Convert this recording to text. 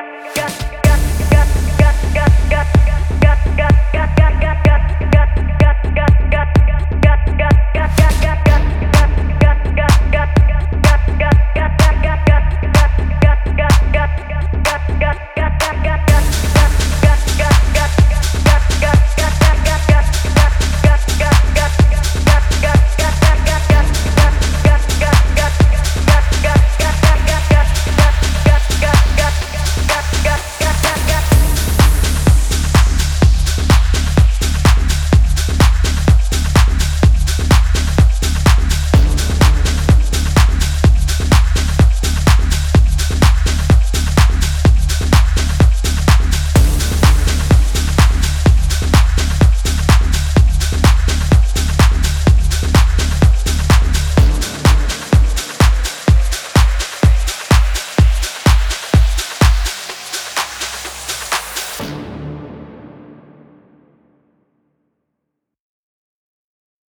got, got.